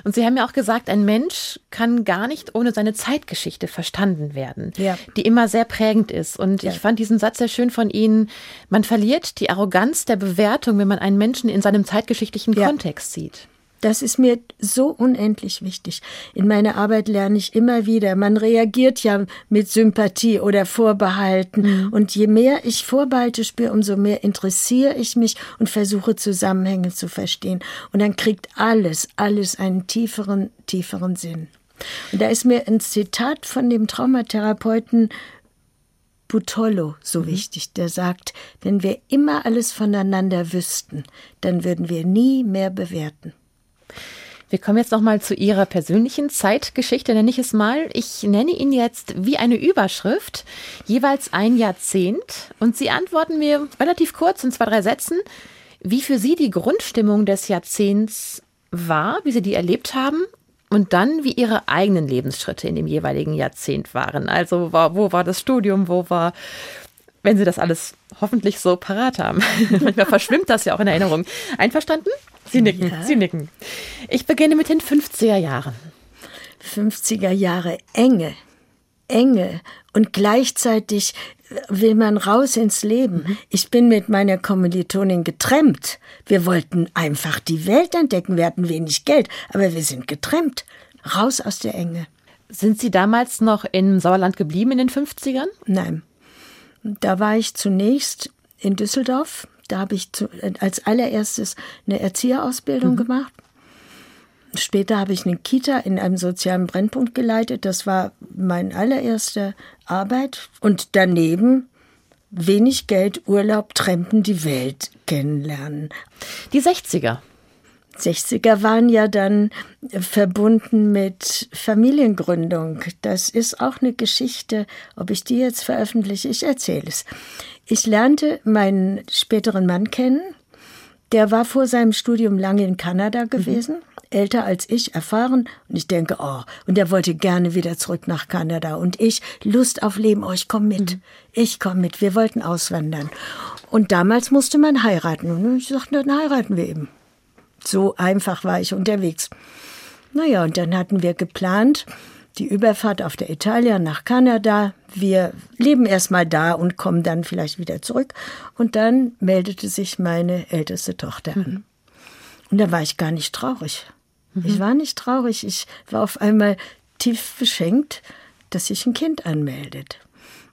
Und Sie haben ja auch gesagt, ein Mensch kann gar nicht ohne seine Zeitgeschichte verstanden werden, ja. die immer sehr prägend ist. Und ja. ich fand diesen Satz sehr schön von Ihnen. Man verliert die Arroganz der Bewertung, wenn man einen Menschen in seinem zeitgeschichtlichen ja. Kontext sieht. Das ist mir so unendlich wichtig. In meiner Arbeit lerne ich immer wieder, man reagiert ja mit Sympathie oder Vorbehalten. Mhm. Und je mehr ich Vorbehalte spüre, umso mehr interessiere ich mich und versuche Zusammenhänge zu verstehen. Und dann kriegt alles, alles einen tieferen, tieferen Sinn. Und da ist mir ein Zitat von dem Traumatherapeuten Butollo so mhm. wichtig, der sagt, wenn wir immer alles voneinander wüssten, dann würden wir nie mehr bewerten. Wir kommen jetzt noch mal zu Ihrer persönlichen Zeitgeschichte, nenne ich es mal. Ich nenne Ihnen jetzt wie eine Überschrift jeweils ein Jahrzehnt und Sie antworten mir relativ kurz in zwei, drei Sätzen, wie für Sie die Grundstimmung des Jahrzehnts war, wie Sie die erlebt haben und dann, wie Ihre eigenen Lebensschritte in dem jeweiligen Jahrzehnt waren. Also wo war das Studium, wo war wenn Sie das alles hoffentlich so parat haben. Manchmal verschwimmt das ja auch in Erinnerung. Einverstanden? Sie nicken, ja. Sie nicken. Ich beginne mit den 50er Jahren. 50er Jahre Enge, Enge und gleichzeitig will man raus ins Leben. Mhm. Ich bin mit meiner Kommilitonin getrennt. Wir wollten einfach die Welt entdecken. Wir hatten wenig Geld, aber wir sind getrennt. Raus aus der Enge. Sind Sie damals noch im Sauerland geblieben in den 50ern? Nein. Da war ich zunächst in Düsseldorf. Da habe ich zu, als allererstes eine Erzieherausbildung mhm. gemacht. Später habe ich eine Kita in einem sozialen Brennpunkt geleitet. Das war meine allererste Arbeit. Und daneben wenig Geld, Urlaub, Trampen, die Welt kennenlernen. Die 60er. 60er waren ja dann verbunden mit Familiengründung. Das ist auch eine Geschichte. Ob ich die jetzt veröffentliche, ich erzähle es. Ich lernte meinen späteren Mann kennen. Der war vor seinem Studium lange in Kanada gewesen, mhm. älter als ich, erfahren. Und ich denke, oh, und er wollte gerne wieder zurück nach Kanada. Und ich, Lust auf Leben, oh, ich komme mit. Mhm. Ich komme mit. Wir wollten auswandern. Und damals musste man heiraten. Und ich sagte, dann heiraten wir eben. So einfach war ich unterwegs. Naja, und dann hatten wir geplant, die Überfahrt auf der Italia nach Kanada. Wir leben erstmal da und kommen dann vielleicht wieder zurück. Und dann meldete sich meine älteste Tochter an. Mhm. Und da war ich gar nicht traurig. Mhm. Ich war nicht traurig. Ich war auf einmal tief beschenkt, dass sich ein Kind anmeldet.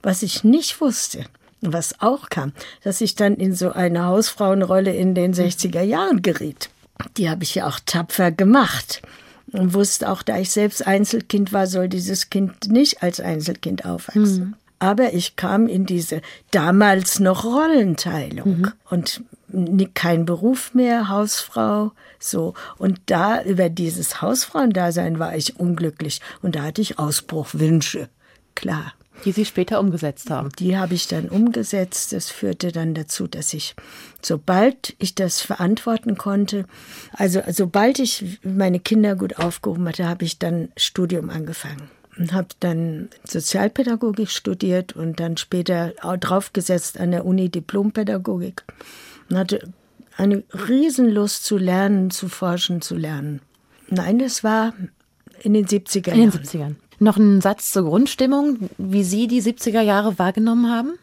Was ich nicht wusste, was auch kam, dass ich dann in so eine Hausfrauenrolle in den 60er Jahren geriet die habe ich ja auch tapfer gemacht und wusste auch, da ich selbst Einzelkind war, soll dieses Kind nicht als Einzelkind aufwachsen. Mhm. Aber ich kam in diese damals noch Rollenteilung mhm. und kein Beruf mehr, Hausfrau, so. Und da über dieses Hausfrauendasein war ich unglücklich und da hatte ich Ausbruchwünsche, klar. Die Sie später umgesetzt haben. Die habe ich dann umgesetzt. Das führte dann dazu, dass ich, sobald ich das verantworten konnte, also sobald ich meine Kinder gut aufgehoben hatte, habe ich dann Studium angefangen und habe dann Sozialpädagogik studiert und dann später draufgesetzt an der Uni Diplompädagogik und hatte eine Riesenlust zu lernen, zu forschen, zu lernen. Nein, das war in den 70er Jahren. In den 70ern. Noch ein Satz zur Grundstimmung, wie Sie die 70er Jahre wahrgenommen haben?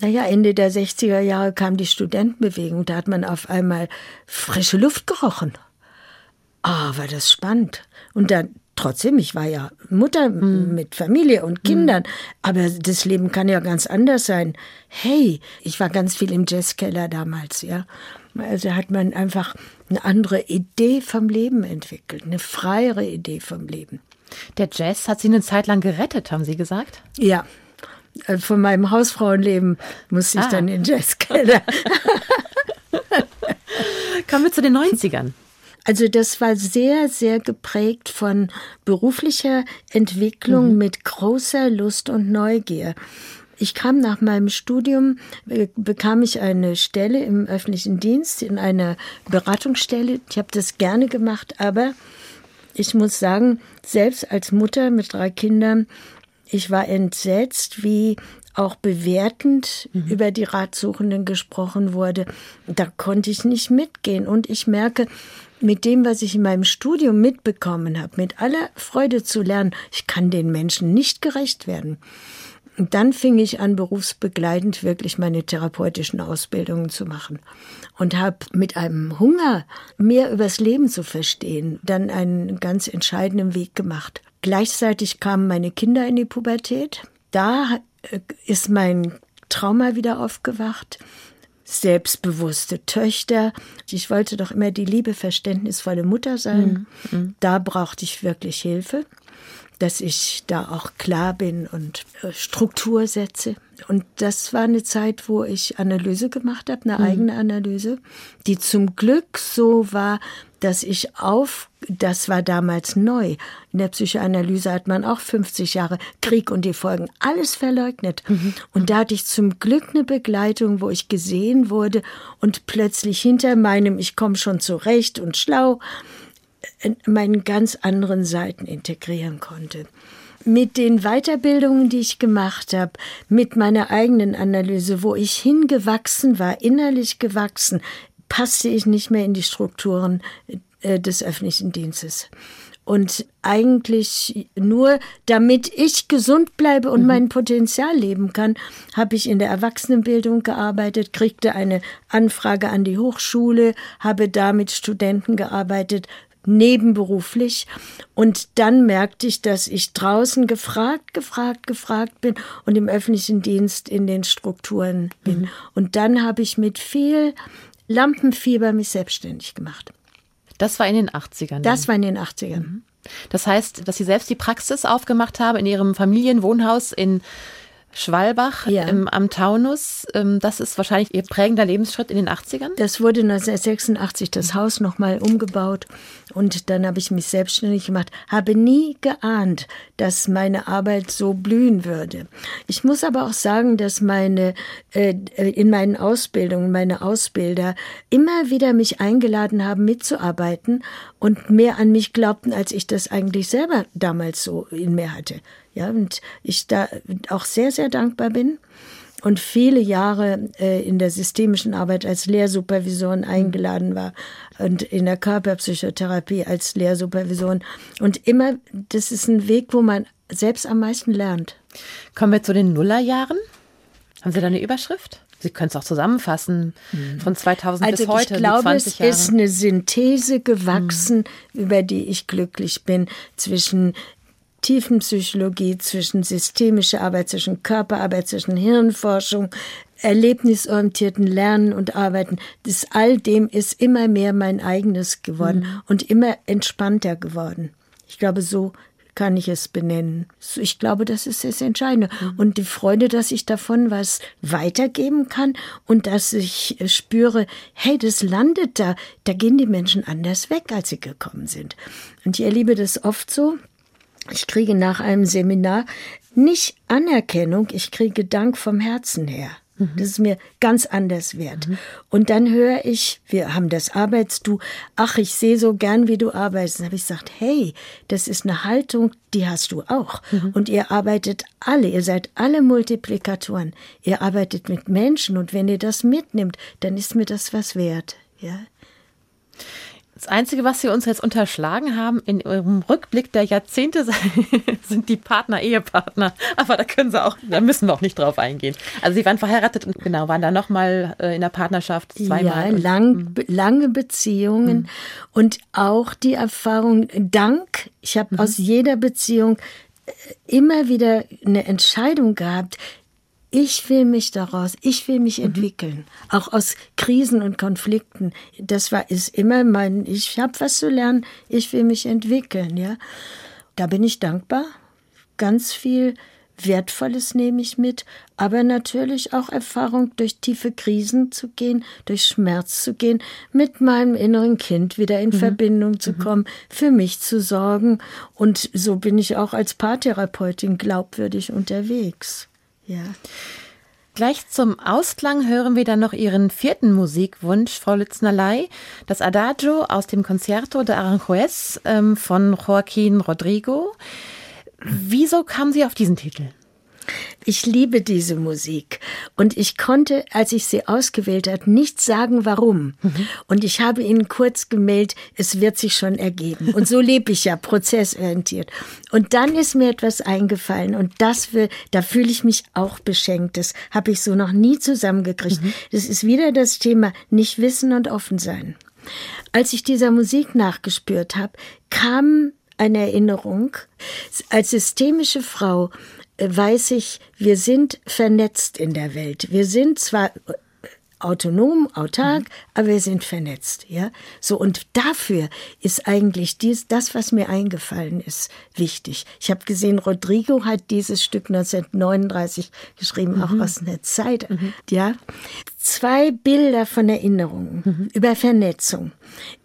Naja, Ende der 60er Jahre kam die Studentenbewegung. Da hat man auf einmal frische Luft gerochen. Ah, oh, war das spannend. Und dann trotzdem, ich war ja Mutter mhm. mit Familie und Kindern, mhm. aber das Leben kann ja ganz anders sein. Hey, ich war ganz viel im Jazzkeller damals, ja. Also hat man einfach eine andere Idee vom Leben entwickelt, eine freiere Idee vom Leben. Der Jazz hat Sie eine Zeit lang gerettet, haben Sie gesagt? Ja. Äh, von meinem Hausfrauenleben musste ich ah. dann in Jazzkeller. Kommen wir zu den 90ern. Also das war sehr, sehr geprägt von beruflicher Entwicklung mhm. mit großer Lust und Neugier. Ich kam nach meinem Studium, bekam ich eine Stelle im öffentlichen Dienst in einer Beratungsstelle. Ich habe das gerne gemacht, aber ich muss sagen, selbst als Mutter mit drei Kindern, ich war entsetzt, wie auch bewertend mhm. über die Ratsuchenden gesprochen wurde. Da konnte ich nicht mitgehen. Und ich merke, mit dem, was ich in meinem Studium mitbekommen habe, mit aller Freude zu lernen, ich kann den Menschen nicht gerecht werden. Und dann fing ich an, berufsbegleitend wirklich meine therapeutischen Ausbildungen zu machen und habe mit einem Hunger, mehr übers Leben zu verstehen, dann einen ganz entscheidenden Weg gemacht. Gleichzeitig kamen meine Kinder in die Pubertät. Da äh, ist mein Trauma wieder aufgewacht. Selbstbewusste Töchter. Ich wollte doch immer die liebe, verständnisvolle Mutter sein. Mhm. mhm. Da brauchte ich wirklich Hilfe dass ich da auch klar bin und äh, Struktur setze. Und das war eine Zeit, wo ich Analyse gemacht habe, eine mhm. eigene Analyse, die zum Glück so war, dass ich auf, das war damals neu. In der Psychoanalyse hat man auch 50 Jahre Krieg und die Folgen alles verleugnet. Mhm. Und da hatte ich zum Glück eine Begleitung, wo ich gesehen wurde und plötzlich hinter meinem, ich komme schon zurecht und schlau, meinen ganz anderen Seiten integrieren konnte. Mit den Weiterbildungen, die ich gemacht habe, mit meiner eigenen Analyse, wo ich hingewachsen war, innerlich gewachsen, passte ich nicht mehr in die Strukturen äh, des öffentlichen Dienstes. Und eigentlich nur, damit ich gesund bleibe und mhm. mein Potenzial leben kann, habe ich in der Erwachsenenbildung gearbeitet, kriegte eine Anfrage an die Hochschule, habe da mit Studenten gearbeitet, nebenberuflich. Und dann merkte ich, dass ich draußen gefragt, gefragt, gefragt bin und im öffentlichen Dienst in den Strukturen bin. Mhm. Und dann habe ich mit viel Lampenfieber mich selbstständig gemacht. Das war in den 80ern. Das war in den 80ern. Mhm. Das heißt, dass Sie selbst die Praxis aufgemacht haben in Ihrem Familienwohnhaus in Schwalbach ja. im, am Taunus. Ähm, das ist wahrscheinlich Ihr prägender Lebensschritt in den 80ern? Das wurde 1986 das Haus nochmal umgebaut und dann habe ich mich selbstständig gemacht. Habe nie geahnt, dass meine Arbeit so blühen würde. Ich muss aber auch sagen, dass meine äh, in meinen Ausbildungen, meine Ausbilder immer wieder mich eingeladen haben, mitzuarbeiten und mehr an mich glaubten, als ich das eigentlich selber damals so in mir hatte. Ja, und ich da auch sehr, sehr dankbar bin und viele Jahre äh, in der systemischen Arbeit als Lehrsupervision eingeladen war und in der Körperpsychotherapie als Lehrsupervision. Und immer, das ist ein Weg, wo man selbst am meisten lernt. Kommen wir zu den Nullerjahren. Haben Sie da eine Überschrift? Sie können es auch zusammenfassen mhm. von 2000 also bis heute. Ich glaube, es ist eine Synthese gewachsen, mhm. über die ich glücklich bin, zwischen Tiefenpsychologie, zwischen systemischer Arbeit, zwischen Körperarbeit, zwischen Hirnforschung, erlebnisorientierten Lernen und Arbeiten. Das all dem ist immer mehr mein eigenes geworden mhm. und immer entspannter geworden. Ich glaube, so kann ich es benennen. Ich glaube, das ist das Entscheidende. Mhm. Und die Freude, dass ich davon was weitergeben kann und dass ich spüre, hey, das landet da, da gehen die Menschen anders weg, als sie gekommen sind. Und ich erlebe das oft so, ich kriege nach einem Seminar nicht Anerkennung, ich kriege Dank vom Herzen her. Mhm. Das ist mir ganz anders wert. Mhm. Und dann höre ich, wir haben das Arbeitsdu, ach, ich sehe so gern, wie du arbeitest. Dann habe ich gesagt, hey, das ist eine Haltung, die hast du auch. Mhm. Und ihr arbeitet alle, ihr seid alle Multiplikatoren. Ihr arbeitet mit Menschen und wenn ihr das mitnimmt, dann ist mir das was wert. Ja. Das Einzige, was Sie uns jetzt unterschlagen haben in Ihrem Rückblick der Jahrzehnte, sind die Partner, Ehepartner. Aber da können Sie auch, da müssen wir auch nicht drauf eingehen. Also Sie waren verheiratet und genau, waren da nochmal äh, in der Partnerschaft zweimal. Ja, lang, mhm. lange Beziehungen mhm. und auch die Erfahrung, Dank, ich habe mhm. aus jeder Beziehung äh, immer wieder eine Entscheidung gehabt, ich will mich daraus, ich will mich mhm. entwickeln, auch aus Krisen und Konflikten. Das war ist immer mein, ich habe was zu lernen, ich will mich entwickeln, ja. Da bin ich dankbar. Ganz viel Wertvolles nehme ich mit, aber natürlich auch Erfahrung, durch tiefe Krisen zu gehen, durch Schmerz zu gehen, mit meinem inneren Kind wieder in mhm. Verbindung zu mhm. kommen, für mich zu sorgen. Und so bin ich auch als Paartherapeutin glaubwürdig unterwegs. Ja. Gleich zum Ausklang hören wir dann noch Ihren vierten Musikwunsch, Frau Lütznerlei, das Adagio aus dem Concerto de Aranjuez ähm, von Joaquin Rodrigo. Wieso kamen Sie auf diesen Titel? Ich liebe diese Musik und ich konnte, als ich sie ausgewählt habe, nicht sagen, warum. Und ich habe Ihnen kurz gemeldet, es wird sich schon ergeben. Und so lebe ich ja, prozessorientiert. Und dann ist mir etwas eingefallen und das will, da fühle ich mich auch beschenkt. Das habe ich so noch nie zusammengekriegt. Mhm. Das ist wieder das Thema nicht wissen und offen sein. Als ich dieser Musik nachgespürt habe, kam eine Erinnerung. Als systemische Frau weiß ich, wir sind vernetzt in der Welt. Wir sind zwar autonom, autark, mhm. aber wir sind vernetzt, ja. So und dafür ist eigentlich dies, das, was mir eingefallen ist, wichtig. Ich habe gesehen, Rodrigo hat dieses Stück 1939 geschrieben, mhm. auch aus einer Zeit, mhm. ja. Zwei Bilder von Erinnerungen mhm. über Vernetzung.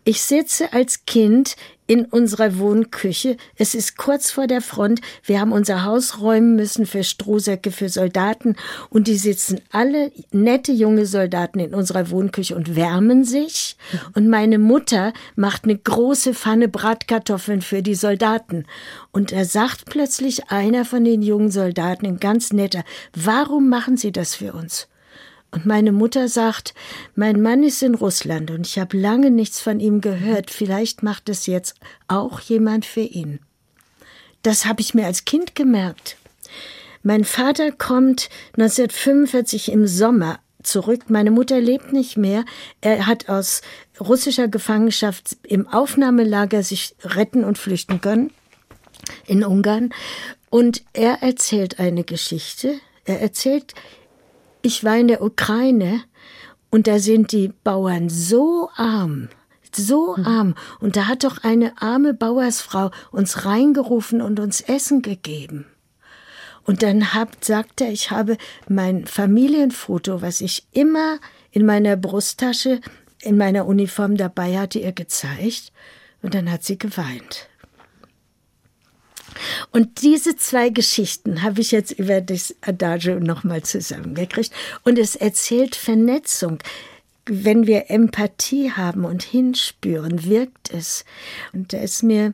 Ich sitze als Kind in unserer Wohnküche. Es ist kurz vor der Front. Wir haben unser Haus räumen müssen für Strohsäcke für Soldaten und die sitzen alle nette junge Soldaten in unserer Wohnküche und wärmen sich. Und meine Mutter macht eine große Pfanne Bratkartoffeln für die Soldaten. Und da sagt plötzlich einer von den jungen Soldaten, ein ganz netter, warum machen Sie das für uns? Und meine Mutter sagt, mein Mann ist in Russland und ich habe lange nichts von ihm gehört. Vielleicht macht es jetzt auch jemand für ihn. Das habe ich mir als Kind gemerkt. Mein Vater kommt 1945 im Sommer zurück. Meine Mutter lebt nicht mehr. Er hat aus russischer Gefangenschaft im Aufnahmelager sich retten und flüchten können in Ungarn. Und er erzählt eine Geschichte. Er erzählt ich war in der Ukraine und da sind die Bauern so arm, so hm. arm. Und da hat doch eine arme Bauersfrau uns reingerufen und uns Essen gegeben. Und dann hab, sagt er, ich habe mein Familienfoto, was ich immer in meiner Brusttasche in meiner Uniform dabei hatte, ihr gezeigt. Und dann hat sie geweint. Und diese zwei Geschichten habe ich jetzt über das Adagio nochmal zusammengekriegt. Und es erzählt Vernetzung. Wenn wir Empathie haben und hinspüren, wirkt es. Und da ist mir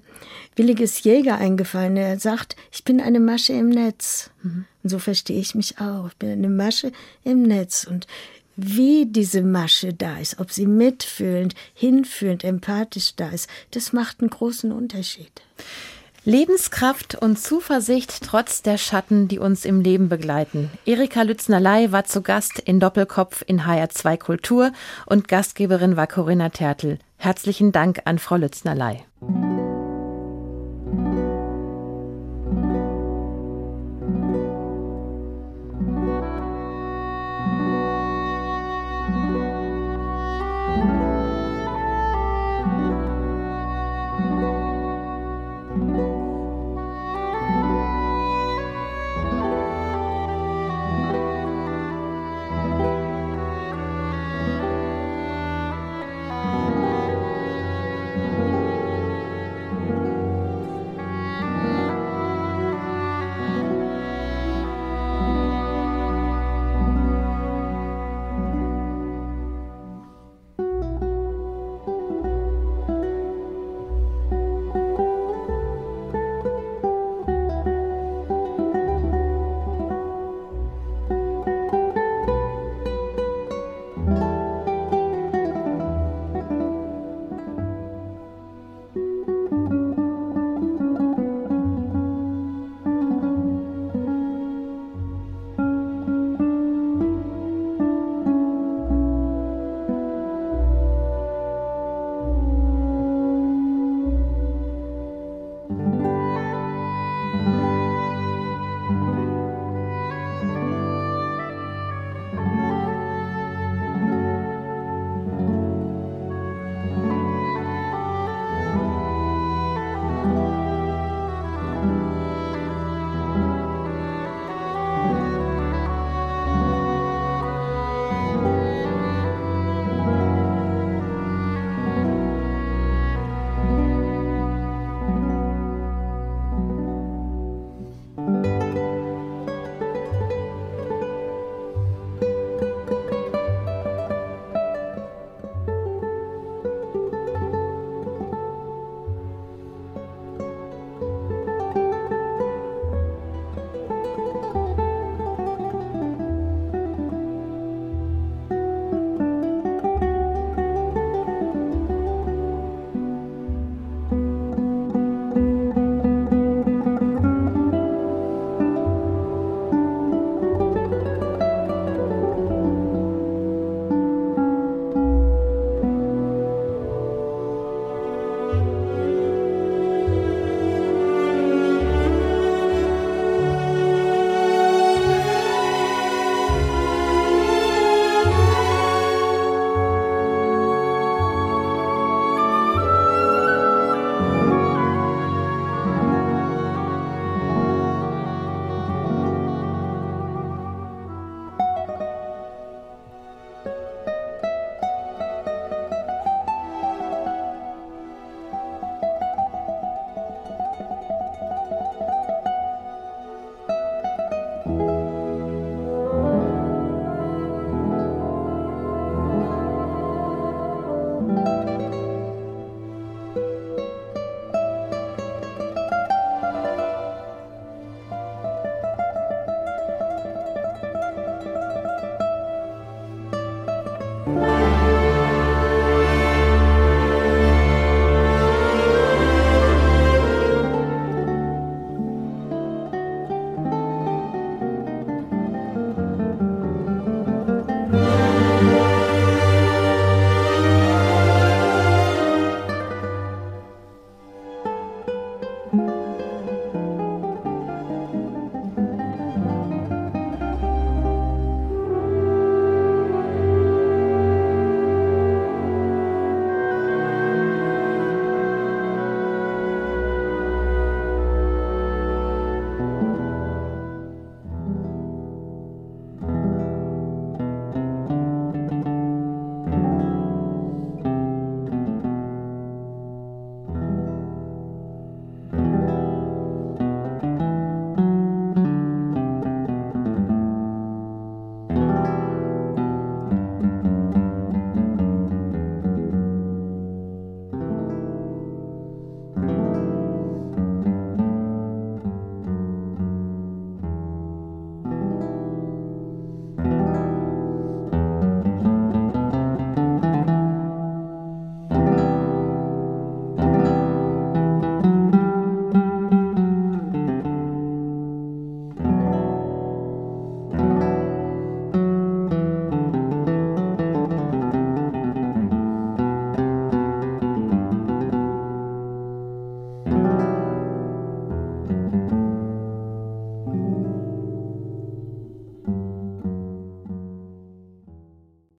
Williges Jäger eingefallen. Er sagt, ich bin eine Masche im Netz. Mhm. Und so verstehe ich mich auch. Ich bin eine Masche im Netz. Und wie diese Masche da ist, ob sie mitfühlend, hinfühlend, empathisch da ist, das macht einen großen Unterschied. Lebenskraft und Zuversicht trotz der Schatten, die uns im Leben begleiten. Erika Lütznerlei war zu Gast in Doppelkopf in HR2 Kultur und Gastgeberin war Corinna Tertel. Herzlichen Dank an Frau Lütznerlei.